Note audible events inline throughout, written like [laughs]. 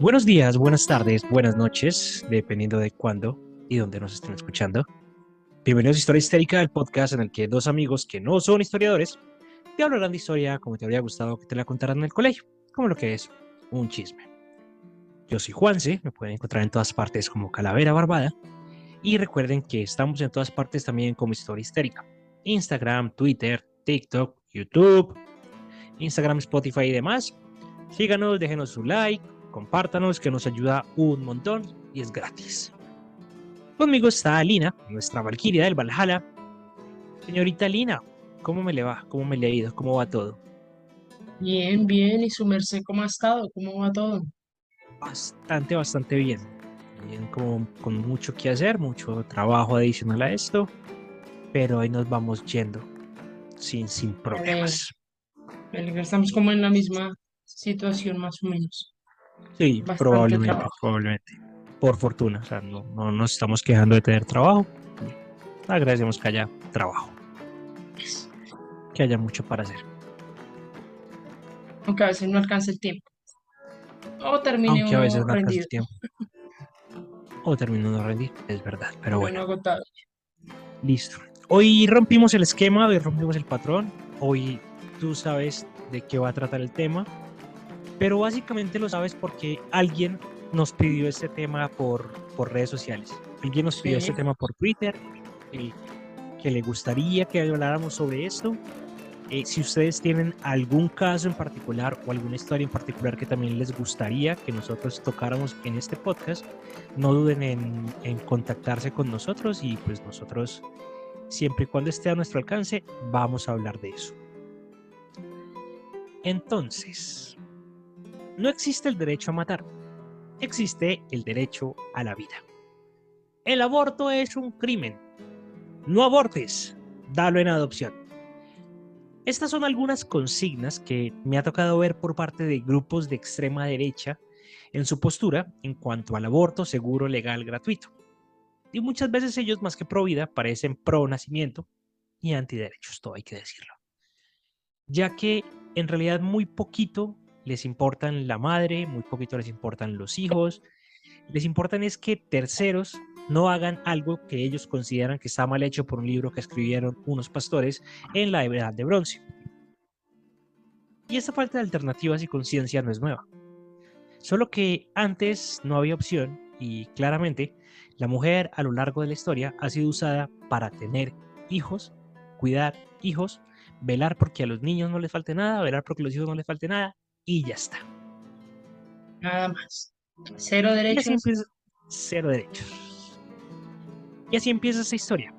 Buenos días, buenas tardes, buenas noches, dependiendo de cuándo y dónde nos estén escuchando. Bienvenidos a Historia Histérica, el podcast en el que dos amigos que no son historiadores te hablarán de historia como te habría gustado que te la contaran en el colegio, como lo que es un chisme. Yo soy Juanse, me pueden encontrar en todas partes como Calavera Barbada. Y recuerden que estamos en todas partes también como Historia Histérica. Instagram, Twitter, TikTok, YouTube, Instagram, Spotify y demás. Síganos, déjenos su like, compártanos que nos ayuda un montón y es gratis. Conmigo está Lina, nuestra Valquiria del Valhalla. Señorita Lina, ¿cómo me le va? ¿Cómo me le ha ido? ¿Cómo va todo? Bien, bien. ¿Y su merced cómo ha estado? ¿Cómo va todo? Bastante, bastante bien. Bien, como con mucho que hacer, mucho trabajo adicional a esto, pero ahí nos vamos yendo sin, sin problemas. Estamos como en la misma situación más o menos. Sí, probablemente, trabajo. probablemente. Por fortuna, o sea, no, no nos estamos quejando de tener trabajo. Agradecemos que haya trabajo, que haya mucho para hacer. Aunque a veces no alcanza el tiempo. O termine Aunque a veces no el tiempo. O termino de rendir, es verdad, pero Bueno, bueno, agotado. listo. Hoy rompimos el esquema, hoy rompimos el patrón. Hoy tú sabes de qué va a tratar el tema, pero básicamente lo sabes porque alguien nos pidió este tema por, por redes sociales. Alguien nos pidió Sí. este tema por Twitter, que, que le gustaría que habláramos sobre esto. Eh, si ustedes tienen algún caso en particular o alguna historia en particular que también les gustaría que nosotros tocáramos en este podcast, no duden en, en contactarse con nosotros y pues nosotros, siempre y cuando esté a nuestro alcance, vamos a hablar de eso. Entonces, no existe el derecho a matar, existe el derecho a la vida. El aborto es un crimen. No abortes, dalo en adopción. Estas son algunas consignas que me ha tocado ver por parte de grupos de extrema derecha en su postura en cuanto al aborto seguro, legal, gratuito. Y muchas veces ellos, más que pro vida, parecen pro nacimiento y antiderechos, todo hay que decirlo. Ya que en realidad muy poquito les importan la madre, muy poquito les importan los hijos, les importan es que terceros no hagan algo que ellos consideran que está mal hecho por un libro que escribieron unos pastores en la edad de bronce. Y esta falta de alternativas y conciencia no es nueva. Solo que antes no había opción y claramente la mujer a lo largo de la historia ha sido usada para tener hijos, cuidar hijos, velar porque a los niños no les falte nada, velar porque a los hijos no les falte nada y ya está. Nada más. Cero Y así derechos. empieza cero derechos. Y así empieza esta historia.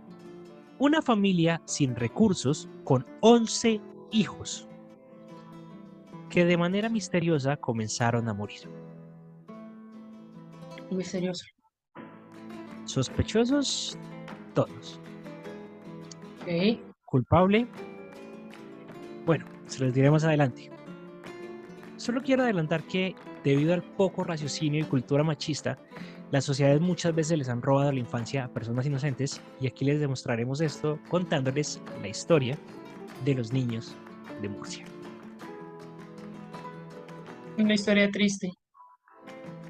Una familia sin recursos con 11 hijos que de manera misteriosa comenzaron a morir. Misterioso. Sospechosos, todos. Culpable, bueno, se los diré más adelante. Solo quiero adelantar que debido al poco raciocinio y cultura machista, las sociedades muchas veces les han robado la infancia a personas inocentes y aquí les demostraremos esto contándoles la historia de los niños de Murcia. Una historia triste.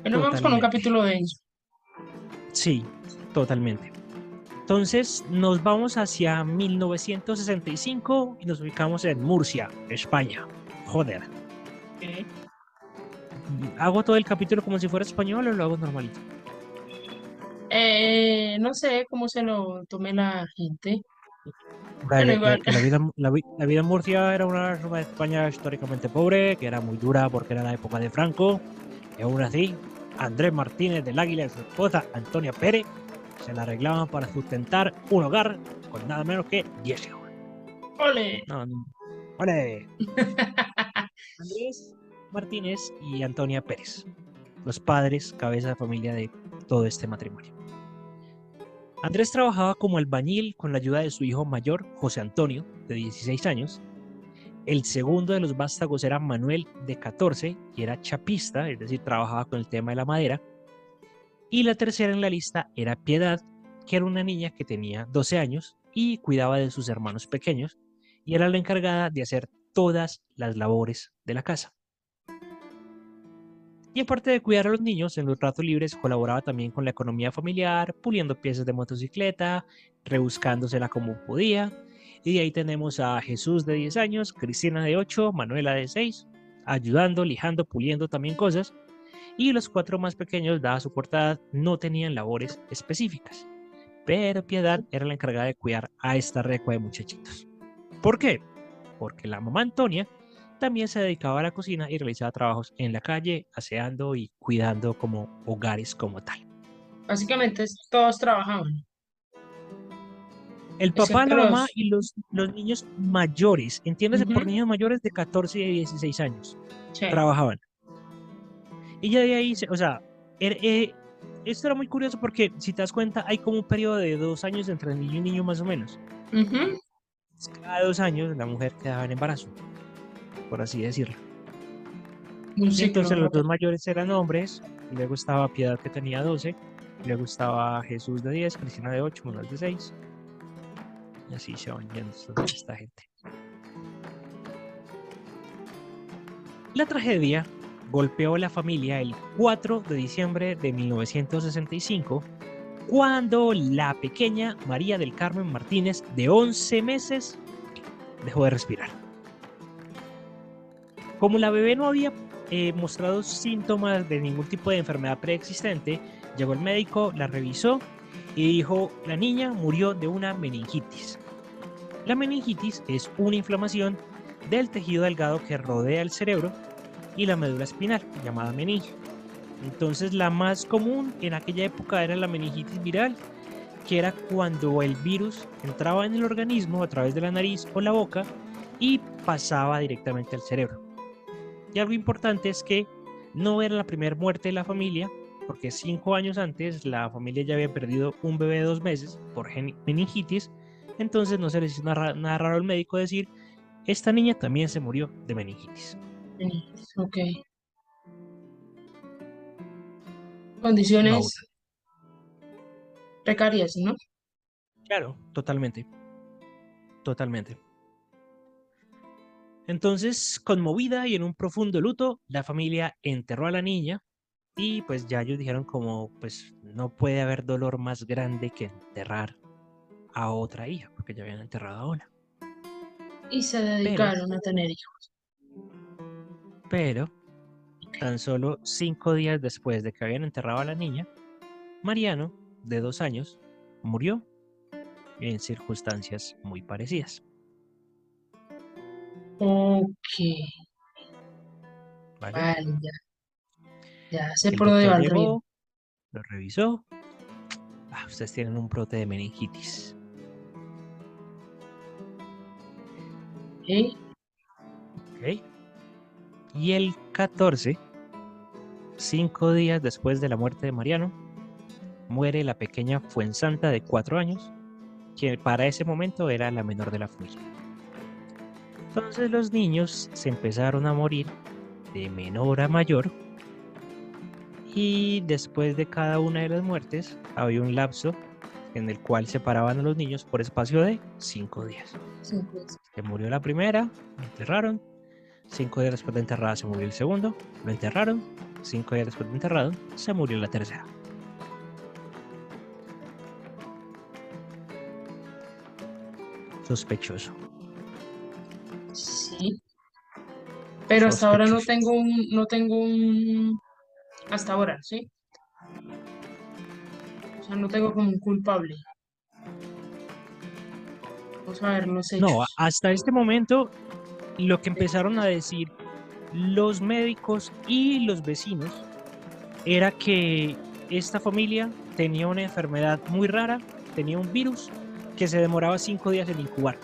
Bueno, vamos con un capítulo de ello. Sí, totalmente. Entonces nos vamos hacia 1965 y nos ubicamos en Murcia, España. Joder. ¿Hago todo el capítulo como si fuera español o lo hago normalito? Eh, no sé cómo se lo tome la gente. Vale, Bueno, que- igual. que la, [laughs] vida, la, vi- la vida en Murcia era una zona de España históricamente pobre, que era muy dura porque era la época de Franco. Y aún así, Andrés Martínez del Águila y su esposa Antonia Pérez se la arreglaban para sustentar un hogar con nada menos que 10 hijos. ¡Ole! No, no. ¡Ole! [laughs] Andrés Martínez y Antonia Pérez, los padres, cabeza de familia de todo este matrimonio. Andrés trabajaba como albañil con la ayuda de su hijo mayor, José Antonio, de 16 años. El segundo de los vástagos era Manuel, de 14, y era chapista, es decir, trabajaba con el tema de la madera. Y la tercera en la lista era Piedad, que era una niña que tenía 12 años y cuidaba de sus hermanos pequeños, y era la encargada de hacer todas las labores de la casa. Y aparte de cuidar a los niños, en los ratos libres colaboraba también con la economía familiar, puliendo piezas de motocicleta, rebuscándosela como podía. Y de ahí tenemos a Jesús de 10 años, Cristina de 8, Manuela de 6, ayudando, lijando, puliendo también cosas. Y los cuatro más pequeños, dada su cortada, no tenían labores específicas. Pero Piedad era la encargada de cuidar a esta recua de muchachitos. ¿Por qué? Porque la mamá Antonia también se dedicaba a la cocina y realizaba trabajos en la calle, aseando y cuidando como hogares como tal. Básicamente todos trabajaban. El papá, la mamá y los, los niños mayores, entiéndase por niños mayores de 14 y 16 años, trabajaban. Y ya de ahí, o sea, er, eh, esto era muy curioso porque si te das cuenta, hay como un periodo de dos años entre niño y niño más o menos. Cada dos años la mujer quedaba en embarazo por así decirlo. Entonces los dos mayores eran hombres, luego estaba Piedad que tenía 12, luego estaba Jesús de 10, Cristina de 8, Manuel de 6. Y así se van yendo esta gente. La tragedia golpeó a la familia el 4 de diciembre de 1965, cuando la pequeña María del Carmen Martínez, de 11 meses, dejó de respirar. Como la bebé no había eh, mostrado síntomas de ningún tipo de enfermedad preexistente, llegó el médico, la revisó y dijo, la niña murió de una meningitis. La meningitis es una inflamación del tejido delgado que rodea el cerebro y la médula espinal, llamada meninge. Entonces la más común en aquella época era la meningitis viral, que era cuando el virus entraba en el organismo a través de la nariz o la boca y pasaba directamente al cerebro. Y algo importante es que no era la primera muerte de la familia, porque cinco años antes la familia ya había perdido un bebé de dos meses por meningitis, entonces no se les hizo nada, raro al médico decir, esta niña también se murió de meningitis. Ok. Condiciones precarias, ¿no? Claro, totalmente. Totalmente. Entonces, conmovida y en un profundo luto, la familia enterró a la niña y pues ya ellos dijeron como, pues no puede haber dolor más grande que enterrar a otra hija, porque ya habían enterrado a una. Y se dedicaron a tener hijos. Pero, tan solo cinco días después de que habían enterrado a la niña, Mariano, de dos años, murió en circunstancias muy parecidas. Ok. Vale, ya. Ya sé por dónde va el río. Lo revisó. Ah, ustedes tienen un brote de meningitis. Ok. Ok. Y el 14, cinco días después de la muerte de Mariano, muere la pequeña Fuensanta de cuatro años, que para ese momento era la menor de la familia. Entonces los niños se empezaron a morir de menor a mayor y después de cada una de las muertes había un lapso en el cual separaban a los niños por espacio de cinco días. Se murió la primera, enterraron. Cinco días después de enterrada se murió el segundo, lo enterraron. Cinco días después de enterrado se murió la tercera. Sospechoso. Pero hasta ahora no tengo un, no tengo un, hasta ahora, ¿sí? O sea, no tengo como un culpable. Vamos a ver no sé No, hasta este momento lo que empezaron a decir los médicos y los vecinos era que esta familia tenía una enfermedad muy rara, tenía un virus que se demoraba cinco días en incubar.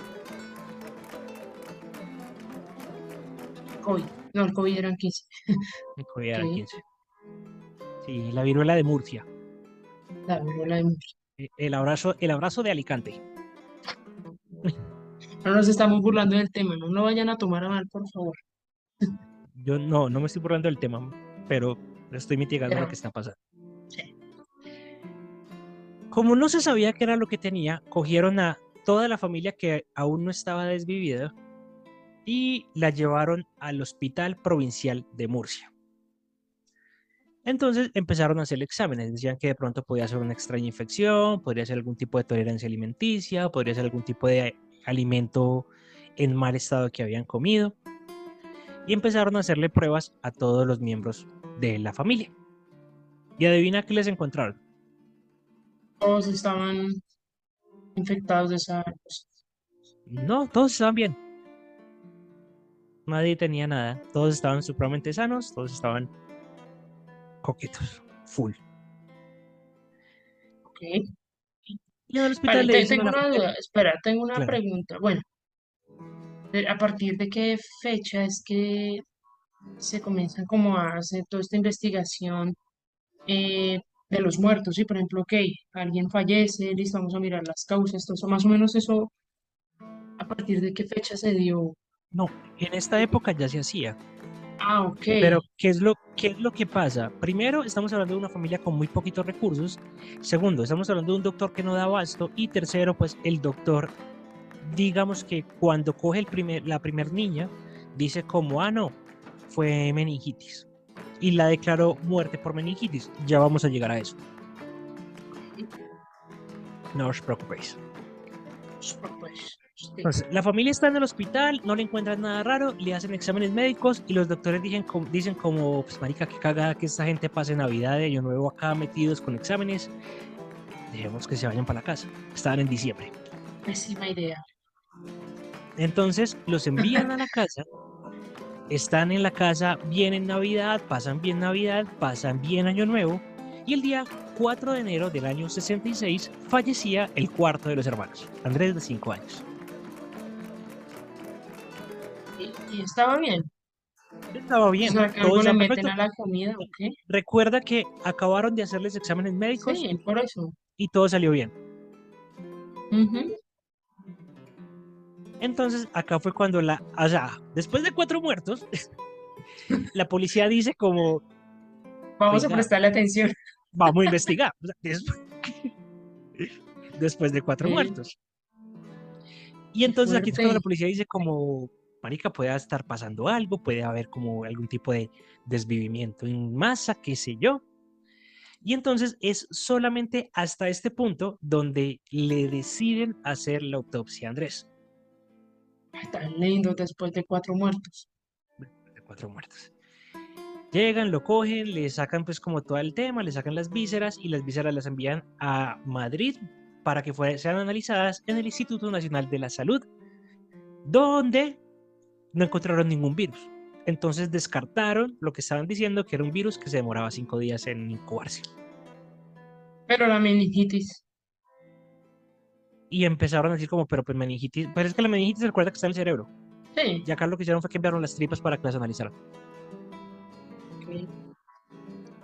COVID. No, el COVID eran 15. El COVID eran 15. Sí, la viruela de Murcia. La viruela de Murcia. E, el abrazo, el abrazo de Alicante. [laughs] No nos estamos burlando del tema, no lo vayan a tomar a mal, por favor. Yo no, no me estoy burlando del tema, pero estoy mitigando lo que está pasando. Como no se sabía qué era lo que tenía, cogieron a toda la familia que aún no estaba desvivida y la llevaron al Hospital Provincial de Murcia. Entonces empezaron a hacer exámenes, decían que de pronto podía ser una extraña infección, podría ser algún tipo de tolerancia alimenticia, podría ser algún tipo de alimento en mal estado que habían comido. Y empezaron a hacerle pruebas a todos los miembros de la familia. Y adivina qué les encontraron. Todos estaban infectados de esa No, todos estaban bien. Nadie tenía nada. Todos estaban supremamente sanos, todos estaban coquetos, full. Ok. Y al hospital le tengo una duda, espera, tengo una pregunta. Bueno, ¿a partir de qué fecha es que se comienza como a hacer toda esta investigación eh, de los muertos? Sí, por ejemplo, ok, alguien fallece, listo, vamos a mirar las causas, todo eso, más o menos eso, ¿a partir de qué fecha se dio? No, en esta época ya se hacía. Ah, ok. Pero, ¿qué es, lo, ¿qué es lo que pasa? Primero, estamos hablando de una familia con muy poquitos recursos. Segundo, estamos hablando de un doctor que no da abasto. Y tercero, pues el doctor, digamos que cuando coge el primer, la primer niña, dice como, ah, no, fue meningitis. Y la declaró muerte por meningitis. Ya vamos a llegar a eso. No os preocupéis. No os preocupéis. Entonces, la familia está en el hospital, no le encuentran nada raro, le hacen exámenes médicos y los doctores dicen, dicen como, pues marica, qué cagada que esta gente pase Navidad de Año Nuevo acá metidos con exámenes. Dejemos que se vayan para la casa. Estaban en diciembre. Pésima idea. Entonces los envían a la casa, están en la casa bien en Navidad, pasan bien Navidad, pasan bien Año Nuevo y el día 4 de enero del año 66 fallecía el cuarto de los hermanos, Andrés de 5 años. Y estaba bien. Estaba bien. O le meten a la comida o qué? Recuerda que acabaron de hacerles exámenes médicos. Sí, por eso. Y todo salió bien. Entonces, acá fue cuando la. O sea, después de cuatro muertos, [laughs] la policía dice como. Vamos a prestarle atención. Vamos a [laughs] investigar. [laughs] después de cuatro muertos. Y entonces aquí fue cuando la policía dice como marica, puede estar pasando algo, puede haber como algún tipo de desvivimiento en masa, qué sé yo. Y entonces es solamente hasta este punto donde le deciden hacer la autopsia a Andrés. Tan lindo después de cuatro muertos. De cuatro muertos. Llegan, lo cogen, le sacan pues como todo el tema, le sacan las vísceras y las vísceras las envían a Madrid para que sean analizadas en el Instituto Nacional de la Salud, donde no encontraron ningún virus. Entonces descartaron lo que estaban diciendo que era un virus que se demoraba cinco días en incubarse. Pero la meningitis. Y empezaron a decir como, pero pues meningitis, pero es que la meningitis recuerda que está en el cerebro. Sí. Y acá lo que hicieron fue que enviaron las tripas para que las analizaran.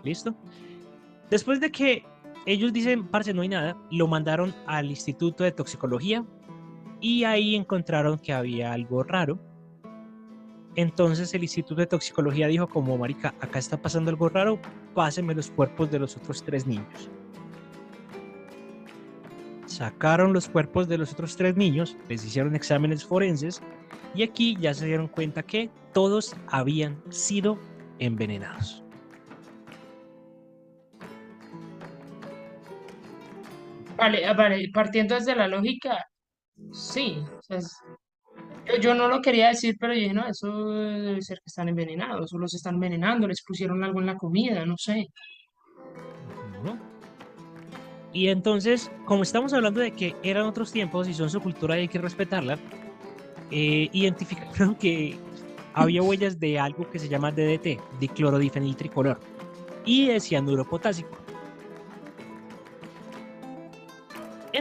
¿Listo? Después de que ellos dicen, parce, no hay nada, lo mandaron al Instituto de Toxicología y ahí encontraron que había algo raro entonces el Instituto de Toxicología dijo como, marica, acá está pasando algo raro, pásenme los cuerpos de los otros tres niños. Sacaron los cuerpos de los otros tres niños, les hicieron exámenes forenses y aquí ya se dieron cuenta que todos habían sido envenenados. Vale, vale, partiendo desde la lógica, sí, yo, no lo quería decir, pero dije, no, eso debe ser que están envenenados, o los están envenenando, les pusieron algo en la comida, no sé. Y entonces, como estamos hablando de que eran otros tiempos y son su cultura y hay que respetarla, eh, identificaron que había [laughs] huellas de algo que se llama DDT, diclorodifeniltricolor, y de cianuro potásico.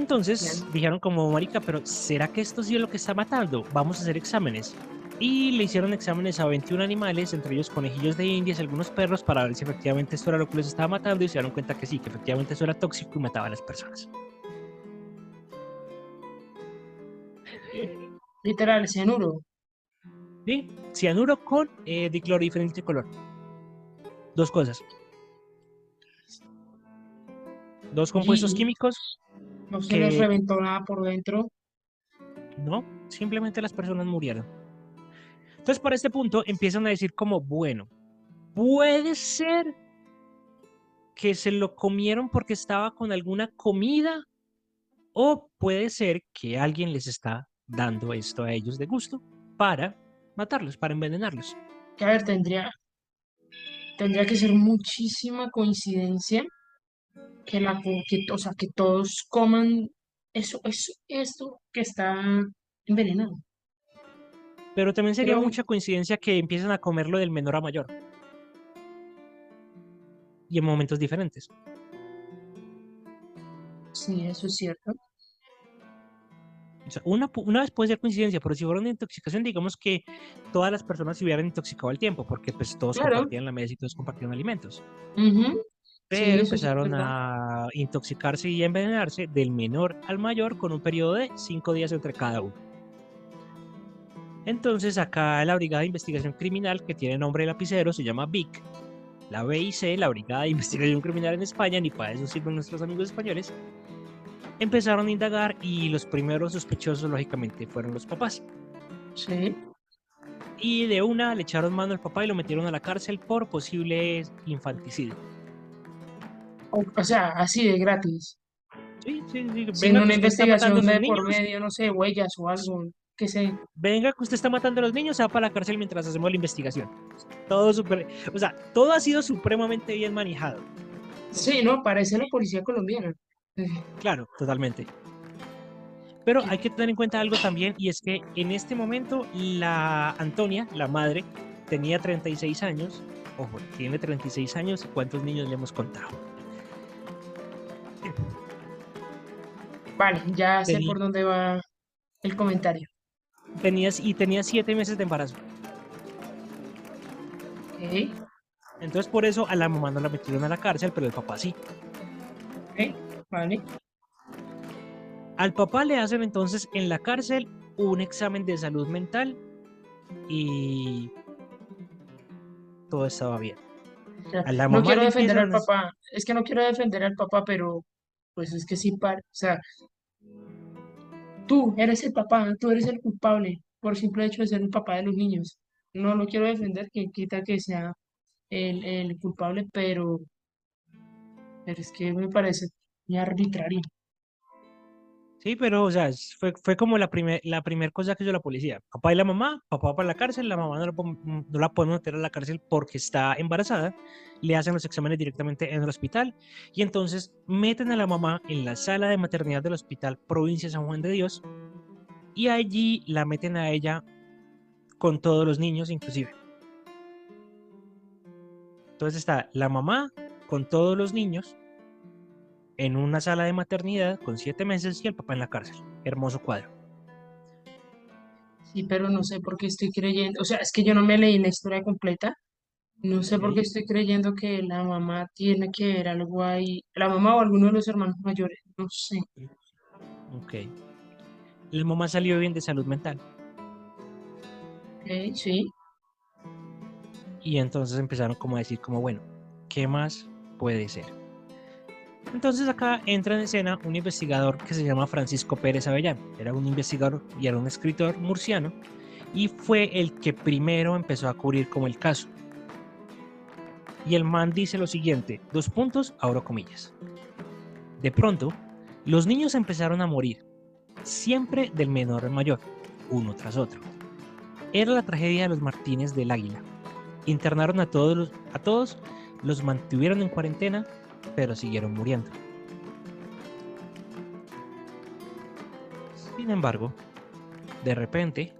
Entonces dijeron como, marica, pero ¿será que esto sí es lo que está matando? Vamos a hacer exámenes. Y le hicieron exámenes a 21 animales, entre ellos conejillos de indias algunos perros, para ver si efectivamente esto era lo que les estaba matando y se dieron cuenta que sí, que efectivamente eso era tóxico y mataba a las personas. [laughs] Literal, cianuro. Sí, cianuro con eh, color. Dos cosas. Dos compuestos químicos no se les reventó nada por dentro. No, simplemente las personas murieron. Entonces, para este punto empiezan a decir como, bueno, puede ser que se lo comieron porque estaba con alguna comida o puede ser que alguien les está dando esto a ellos de gusto para matarlos, para envenenarlos. Que a ver, tendría, tendría que ser muchísima coincidencia que la que, o sea, que todos coman eso, eso, esto que está envenenado. Pero también sería mucha coincidencia que empiecen a comerlo del menor a mayor. Y en momentos diferentes. Sí, eso es cierto. una, una, vez puede ser coincidencia, pero si fuera una intoxicación, digamos que todas las personas se hubieran intoxicado al tiempo, porque pues todos compartían la mesa y todos compartían alimentos. Pero empezaron a intoxicarse y envenenarse del menor al mayor con un periodo de cinco días entre cada uno. Entonces acá la Brigada de Investigación Criminal, que tiene nombre de lapicero, se llama BIC. La BIC, la Brigada de [laughs] Investigación Criminal en España, ni para eso sirven nuestros amigos españoles, empezaron a indagar y los primeros sospechosos, lógicamente, fueron los papás. Sí. Y de una le echaron mano al papá y lo metieron a la cárcel por posible infanticidio. O, sea, así de gratis. Sí, sí, sí. Sin una investigación de por medio, no sé, huellas o algo. Que sé. Venga, que usted está matando a los niños, se va para la cárcel mientras hacemos la investigación. Todo super, o sea, todo ha sido supremamente bien manejado. Sí, no, parece la policía colombiana. Claro, totalmente. Pero hay que tener en cuenta algo también, y es que en este momento la Antonia, la madre, tenía 36 años. Ojo, tiene 36 años. ¿Cuántos niños le hemos contado? Vale, ya sé por dónde va el comentario. Tenías, y tenía siete meses de embarazo. Ok. Entonces por eso a la mamá no la metieron a la cárcel, pero el papá sí. Ok, vale. Al papá le hacen entonces en la cárcel un examen de salud mental y todo estaba bien. no quiero defender al papá, es que no quiero defender al papá, pero pues es que sí, o sea, tú eres el papá, tú eres el culpable por simple hecho de ser el papá de los niños. No lo quiero defender, que quita que sea el, el culpable, pero, pero es que me parece muy arbitrario. Sí, pero, o sea, fue, fue como la primera la primer cosa que hizo la policía. Papá y la mamá, papá para la cárcel, la mamá no la, no la podemos meter a la cárcel porque está embarazada, le hacen los exámenes directamente en el hospital y entonces meten a la mamá en la sala de maternidad del hospital Provincia San Juan de Dios y allí la meten a ella con todos los niños inclusive. Entonces está la mamá con todos los niños en una sala de maternidad con siete meses y el papá en la cárcel. Hermoso cuadro. Sí, pero no sé por qué estoy creyendo, o sea, es que yo no me leí la historia completa. No sé por qué estoy creyendo que la mamá tiene que ver algo ahí, la mamá o alguno de los hermanos mayores, no sé. Ok. La mamá salió bien de salud mental. Ok, sí. Y entonces empezaron como a decir como, bueno, ¿qué más puede ser? Entonces acá entra en escena un investigador que se llama Francisco Pérez Avellán. Era un investigador y era un escritor murciano y fue el que primero empezó a cubrir como el caso. Y el man dice lo siguiente, dos puntos, abro comillas. De pronto, los niños empezaron a morir, siempre del menor al mayor, uno tras otro. Era la tragedia de los Martínez del Águila. Internaron a todos, a todos los mantuvieron en cuarentena pero siguieron muriendo. Sin embargo, de repente,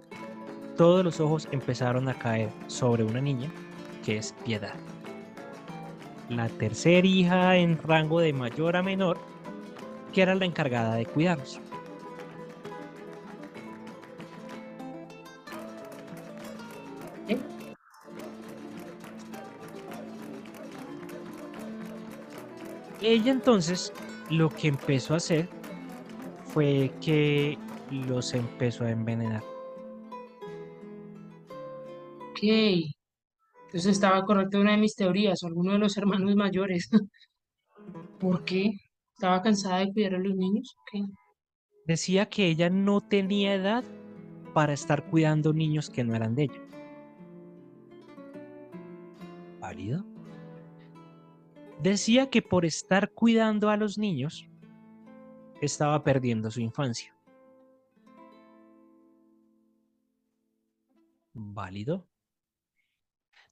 todos los ojos empezaron a caer sobre una niña que es Piedad. La tercera hija en rango de mayor a menor, que era la encargada de cuidarlos. Ella entonces lo que empezó a hacer fue que los empezó a envenenar. Ok. Entonces estaba correcta una de mis teorías, o alguno de los [laughs] hermanos mayores. ¿Por qué? ¿Estaba cansada de cuidar a los niños? Decía que ella no tenía edad para estar cuidando niños que no eran de ella. ¿Válido? Decía que por estar cuidando a los niños, estaba perdiendo su infancia. Válido.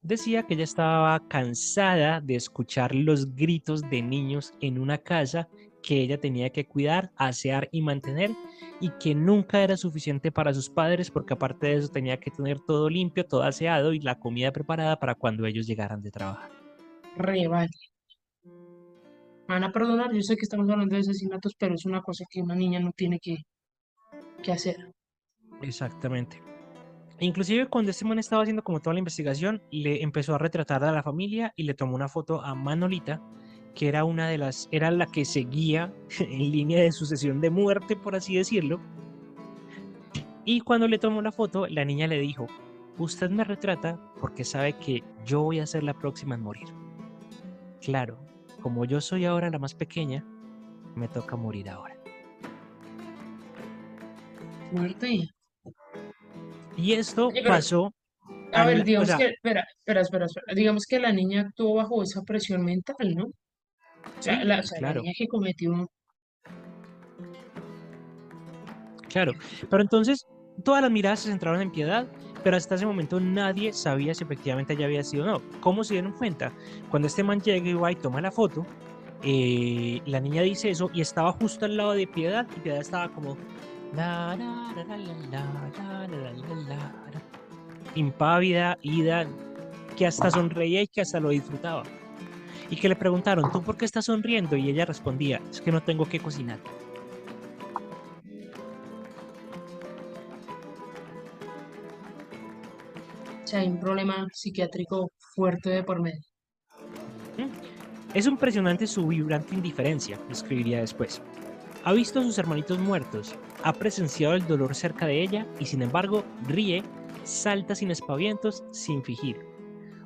Decía que ella estaba cansada de escuchar los gritos de niños en una casa que ella tenía que cuidar, asear y mantener y que nunca era suficiente para sus padres porque aparte de eso tenía que tener todo limpio, todo aseado y la comida preparada para cuando ellos llegaran de trabajar. Re van a perdonar, yo sé que estamos hablando de asesinatos, pero es una cosa que una niña no tiene que, que hacer. Exactamente. Inclusive cuando este man estaba haciendo como toda la investigación, le empezó a retratar a la familia y le tomó una foto a Manolita, que era una de las, era la que seguía [laughs] en línea de sucesión de muerte, por así decirlo. Y cuando le tomó la foto, la niña le dijo, usted me retrata porque sabe que yo voy a ser la próxima en morir. Claro, como yo soy ahora la más pequeña, me toca morir ahora. Muerte. Y esto pasó. A ver, digamos que, espera, espera, espera, digamos que la niña actuó bajo esa presión mental, ¿no? O sea, la, niña que cometió. Claro, pero entonces todas las miradas se centraron en Piedad, pero hasta ese momento nadie sabía si efectivamente ella había sido o no. ¿Cómo se dieron cuenta? Cuando este man llega y va y toma la foto, eh, la niña dice eso y estaba justo al lado de Piedad y Piedad estaba como, impávida, ida, que hasta sonreía y que hasta lo disfrutaba. Y que le preguntaron, ¿tú por qué estás sonriendo? Y ella respondía, es que no tengo que cocinar. Hay un problema psiquiátrico fuerte de por medio. Es impresionante su vibrante indiferencia, escribiría después. Ha visto a sus hermanitos muertos, ha presenciado el dolor cerca de ella y sin embargo ríe, salta sin espavientos, sin fingir.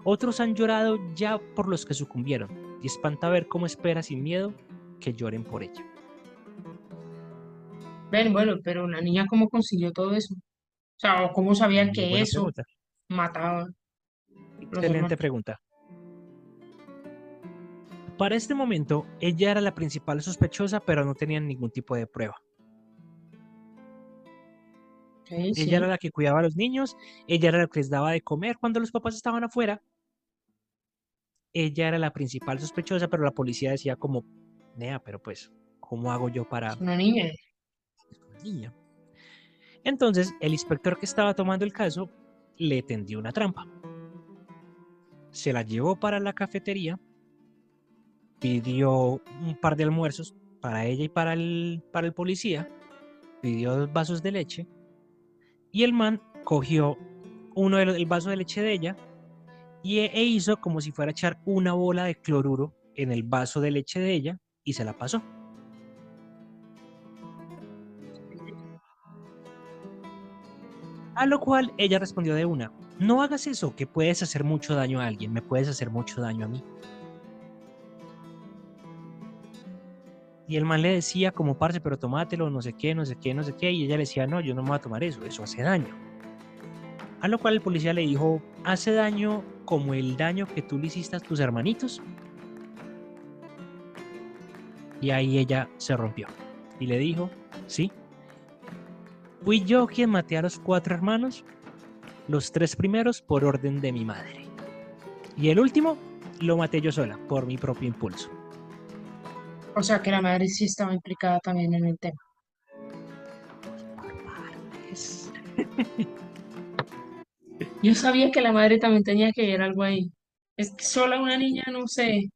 Otros han llorado ya por los que sucumbieron y espanta ver cómo espera sin miedo que lloren por ella. Ven, bueno, pero una niña cómo consiguió todo eso. O sea, ¿cómo sabía que eso mataba? Excelente pregunta. Para este momento, ella era la principal sospechosa, pero no tenían ningún tipo de prueba. ella era la que cuidaba a los niños, ella era la que les daba de comer cuando los papás estaban afuera. Ella era la principal sospechosa, pero la policía decía como, Nea, pero pues, ¿cómo hago yo para... una niña. una niña. Entonces, el inspector que estaba tomando el caso le tendió una trampa. Se la llevó para la cafetería pidió un par de almuerzos para ella y para el, para el policía, pidió dos vasos de leche y el man cogió uno del vaso de leche de ella y e, e hizo como si fuera a echar una bola de cloruro en el vaso de leche de ella y se la pasó. A lo cual ella respondió de una, no hagas eso, que puedes hacer mucho daño a alguien, me puedes hacer mucho daño a mí. Y el man le decía como parce, pero tomátelo, no sé qué, no sé qué, no sé qué. Y ella le decía, no, yo no me voy a tomar eso, eso hace daño. A lo cual el policía le dijo, ¿hace daño como el daño que tú le hiciste a tus hermanitos? Y ahí ella se rompió. Y le dijo, sí. Fui yo quien maté a los cuatro hermanos, los tres primeros por orden de mi madre. Y el último lo maté yo sola, por mi propio impulso. O sea que la madre sí estaba implicada también en el tema. Yo sabía que la madre también tenía que ver algo ahí. Es que sola una niña, no sé.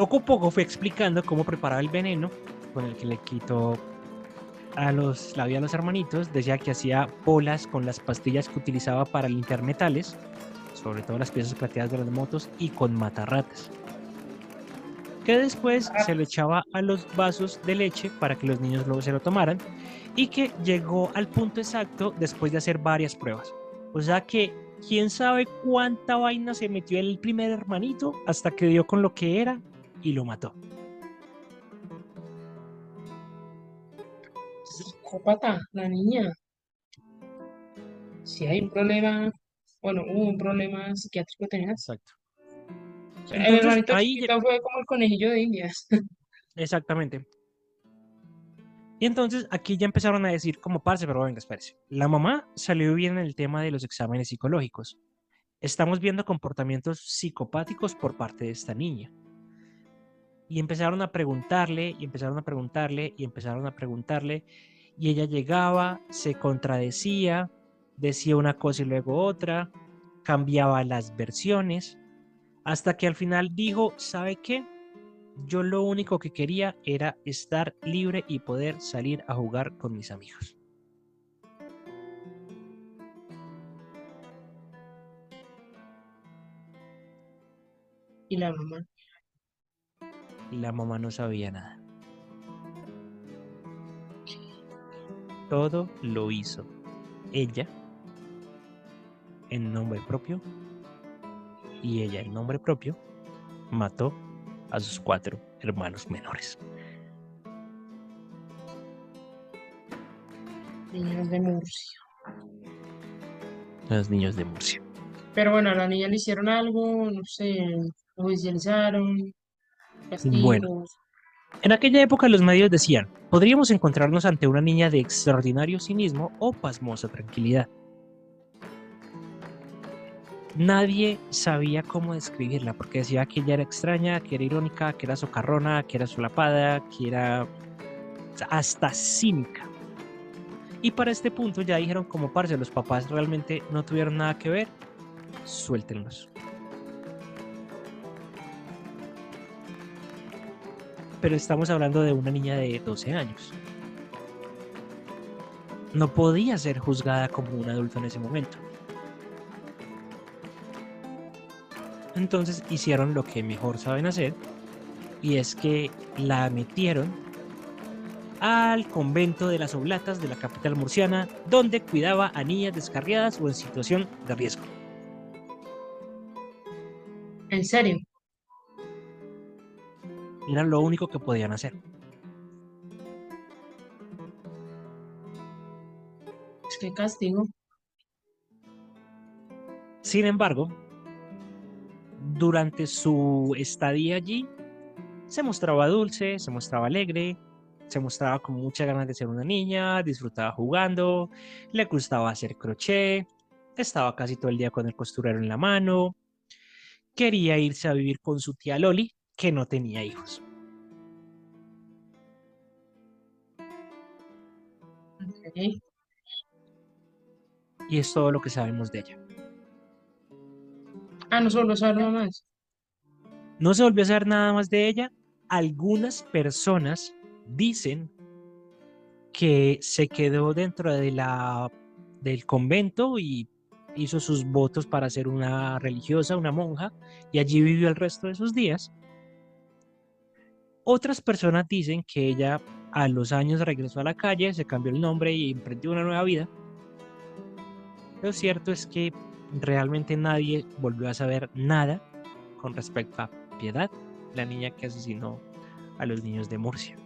Poco a poco fue explicando cómo preparaba el veneno con el que le quitó a los, la vida a los hermanitos. Decía que hacía bolas con las pastillas que utilizaba para limpiar metales sobre todo las piezas plateadas de las motos y con matarratas. Que después se lo echaba a los vasos de leche para que los niños luego se lo tomaran y que llegó al punto exacto después de hacer varias pruebas. O sea que quién sabe cuánta vaina se metió el primer hermanito hasta que dio con lo que era y lo mató. Psicópata, la niña. Si hay un problema bueno, hubo un problema psiquiátrico tenía. Exacto. el ahí fue como el conejillo de indias. Exactamente. Y entonces aquí ya empezaron a decir como parce, pero venga, espérese. La mamá salió bien en el tema de los exámenes psicológicos. Estamos viendo comportamientos psicopáticos por parte de esta niña. Y empezaron a preguntarle, y empezaron a preguntarle, y empezaron a preguntarle. Y ella llegaba, se contradecía, decía una cosa y luego otra, cambiaba las versiones, hasta que al final dijo, ¿sabe qué? Yo lo único que quería era estar libre y poder salir a jugar con mis amigos. ¿Y la mamá? La mamá no sabía nada. Todo lo hizo ella en nombre propio y ella en nombre propio mató a sus cuatro hermanos menores. Niños de Murcia. Los niños de Murcia. Pero bueno, a la niña le hicieron algo, no sé, Bueno, en aquella época los medios decían, podríamos encontrarnos ante una niña de extraordinario cinismo o pasmosa tranquilidad. Nadie sabía cómo describirla, porque decía que ella era extraña, que era irónica, que era socarrona, que era solapada, que era hasta cínica. Y para este punto ya dijeron como parce, los papás realmente no tuvieron nada que ver, suéltenlos. Pero estamos hablando de una niña de 12 años. No podía ser juzgada como un adulto en ese momento. Entonces hicieron lo que mejor saben hacer y es que la metieron al convento de las Oblatas de la capital murciana, donde cuidaba a niñas descarriadas o en situación de riesgo. ¿En serio? Era lo único que podían hacer. Es que castigo. Sin embargo, durante su estadía allí, se mostraba dulce, se mostraba alegre, se mostraba con muchas ganas de ser una niña, disfrutaba jugando, le gustaba hacer crochet, estaba casi todo el día con el costurero en la mano, quería irse a vivir con su tía Loli, que no tenía hijos. Y es todo lo que sabemos de ella. Ah, no solo saber nada más. No se volvió a saber nada más de ella. Algunas personas dicen que se quedó dentro de la, del convento y hizo sus votos para ser una religiosa, una monja, y allí vivió el resto de sus días. Otras personas dicen que ella a los años regresó a la calle, se cambió el nombre y emprendió una nueva vida. Lo cierto es que realmente nadie volvió a saber nada con respecto a Piedad, la niña que asesinó a los niños de Murcia.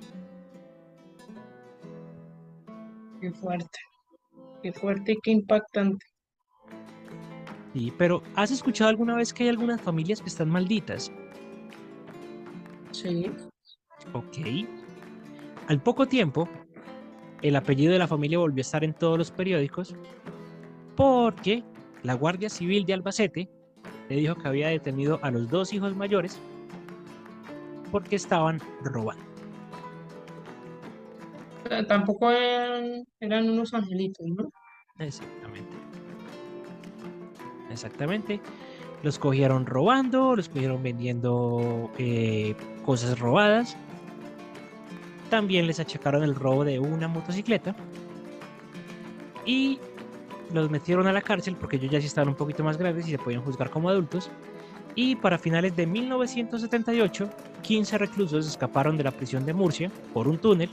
Qué fuerte, qué fuerte y qué impactante. Sí, pero ¿has escuchado alguna vez que hay algunas familias que están malditas? Sí. Ok. Al poco tiempo, el apellido de la familia volvió a estar en todos los periódicos porque la Guardia Civil de Albacete le dijo que había detenido a los dos hijos mayores porque estaban robando. tampoco eran, unos angelitos, ¿no? Exactamente. Exactamente. Los cogieron robando, los cogieron vendiendo eh, cosas robadas. También les achacaron el robo de una motocicleta. Y los metieron a la cárcel porque ellos ya sí estaban un poquito más grandes y se podían juzgar como adultos. Y para finales de 1978, 15 reclusos escaparon de la prisión de Murcia por un túnel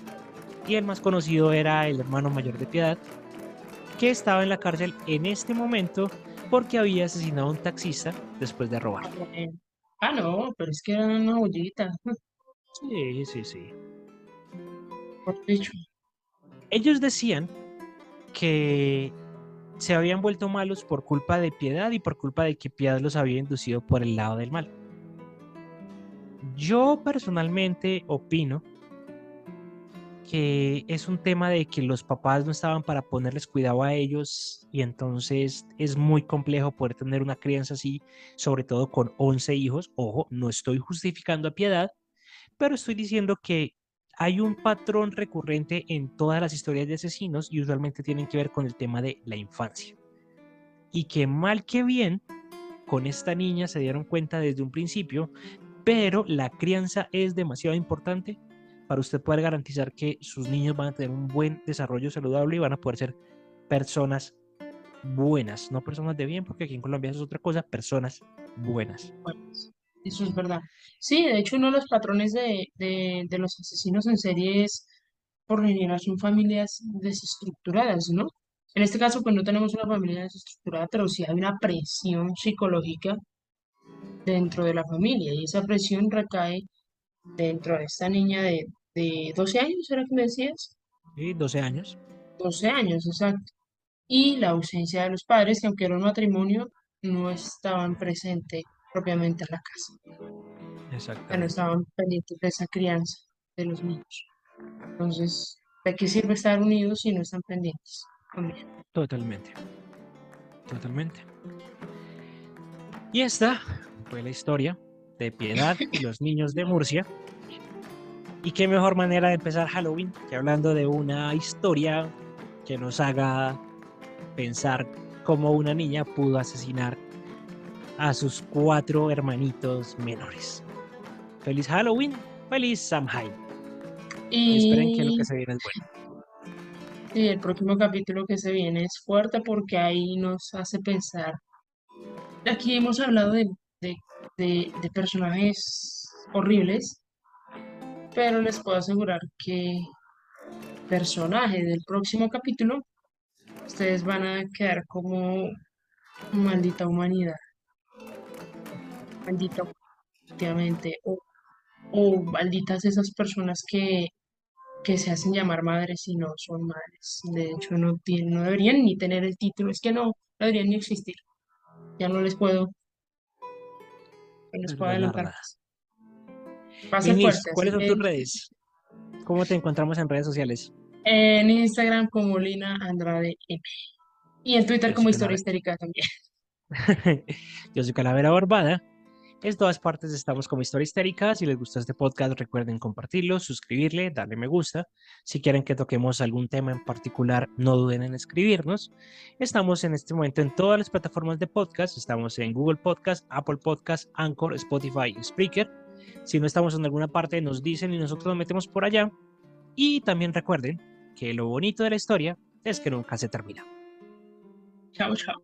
y el más conocido era el hermano mayor de Piedad, que estaba en la cárcel en este momento porque había asesinado a un taxista después de robar. Ah, no, pero es que era una bollita. Sí, sí, sí. Ellos decían que se habían vuelto malos por culpa de Piedad y por culpa de que Piedad los había inducido por el lado del mal. Yo personalmente opino que es un tema de que los papás no estaban para ponerles cuidado a ellos y entonces es muy complejo poder tener una crianza así, sobre todo con 11 hijos. Ojo, no estoy justificando a piedad, pero estoy diciendo que hay un patrón recurrente en todas las historias de asesinos y usualmente tienen que ver con el tema de la infancia. Y que mal que bien, con esta niña se dieron cuenta desde un principio, pero la crianza es demasiado importante para usted poder garantizar que sus niños van a tener un buen desarrollo saludable y van a poder ser personas buenas, no personas de bien, porque aquí en Colombia es otra cosa, personas buenas. Eso es verdad. Sí, de hecho uno de los patrones de, de, los asesinos en serie es, por general, son familias desestructuradas, ¿no? En este caso, pues no tenemos una familia desestructurada, pero sí hay una presión psicológica dentro de la familia y esa presión recae dentro de esta niña de de 12 años, ¿era que me decías? Sí, 12 años. 12 años, exacto. Y la ausencia de los padres, que aunque era un matrimonio, no estaban presentes propiamente en la casa. Exacto. no estaban pendientes de esa crianza de los niños. Entonces, ¿de qué sirve estar unidos si no están pendientes? Totalmente. Totalmente. Y esta fue la historia de Piedad y los niños de Murcia. Y qué mejor manera de empezar Halloween que hablando de una historia que nos haga pensar cómo una niña pudo asesinar a sus cuatro hermanitos menores. Feliz Halloween, feliz Samhain. Y esperen que lo que se viene es bueno. Y el próximo capítulo que se viene es fuerte porque ahí nos hace pensar. Aquí hemos hablado de, de personajes horribles, pero les puedo asegurar que personaje del próximo capítulo, ustedes van a quedar como maldita humanidad. Maldita, efectivamente. O, o malditas esas personas que, que se hacen llamar madres y no son madres. De hecho, no, tienen, no deberían ni tener el título. Es que no, no deberían ni existir. Ya no les puedo, no les puedo adelantar más. ¿cuáles son tus redes? ¿Cómo te encontramos en redes sociales? En Instagram como Lina Andrade M. Y en Twitter como Historia Histérica también. [laughs] Yo soy Calavera Barbada. En todas partes estamos como Historia Histérica. Si les gusta este podcast, recuerden compartirlo, suscribirle, darle me gusta. Si quieren que toquemos algún tema en particular, no duden en escribirnos. Estamos en este momento en todas las plataformas de podcast. Estamos en Google Podcast, Apple Podcast, Anchor, Spotify Spreaker. Si no estamos en alguna parte, nos dicen y nosotros nos metemos por allá. Y también recuerden que lo bonito de la historia es que nunca se termina. Chao, chao.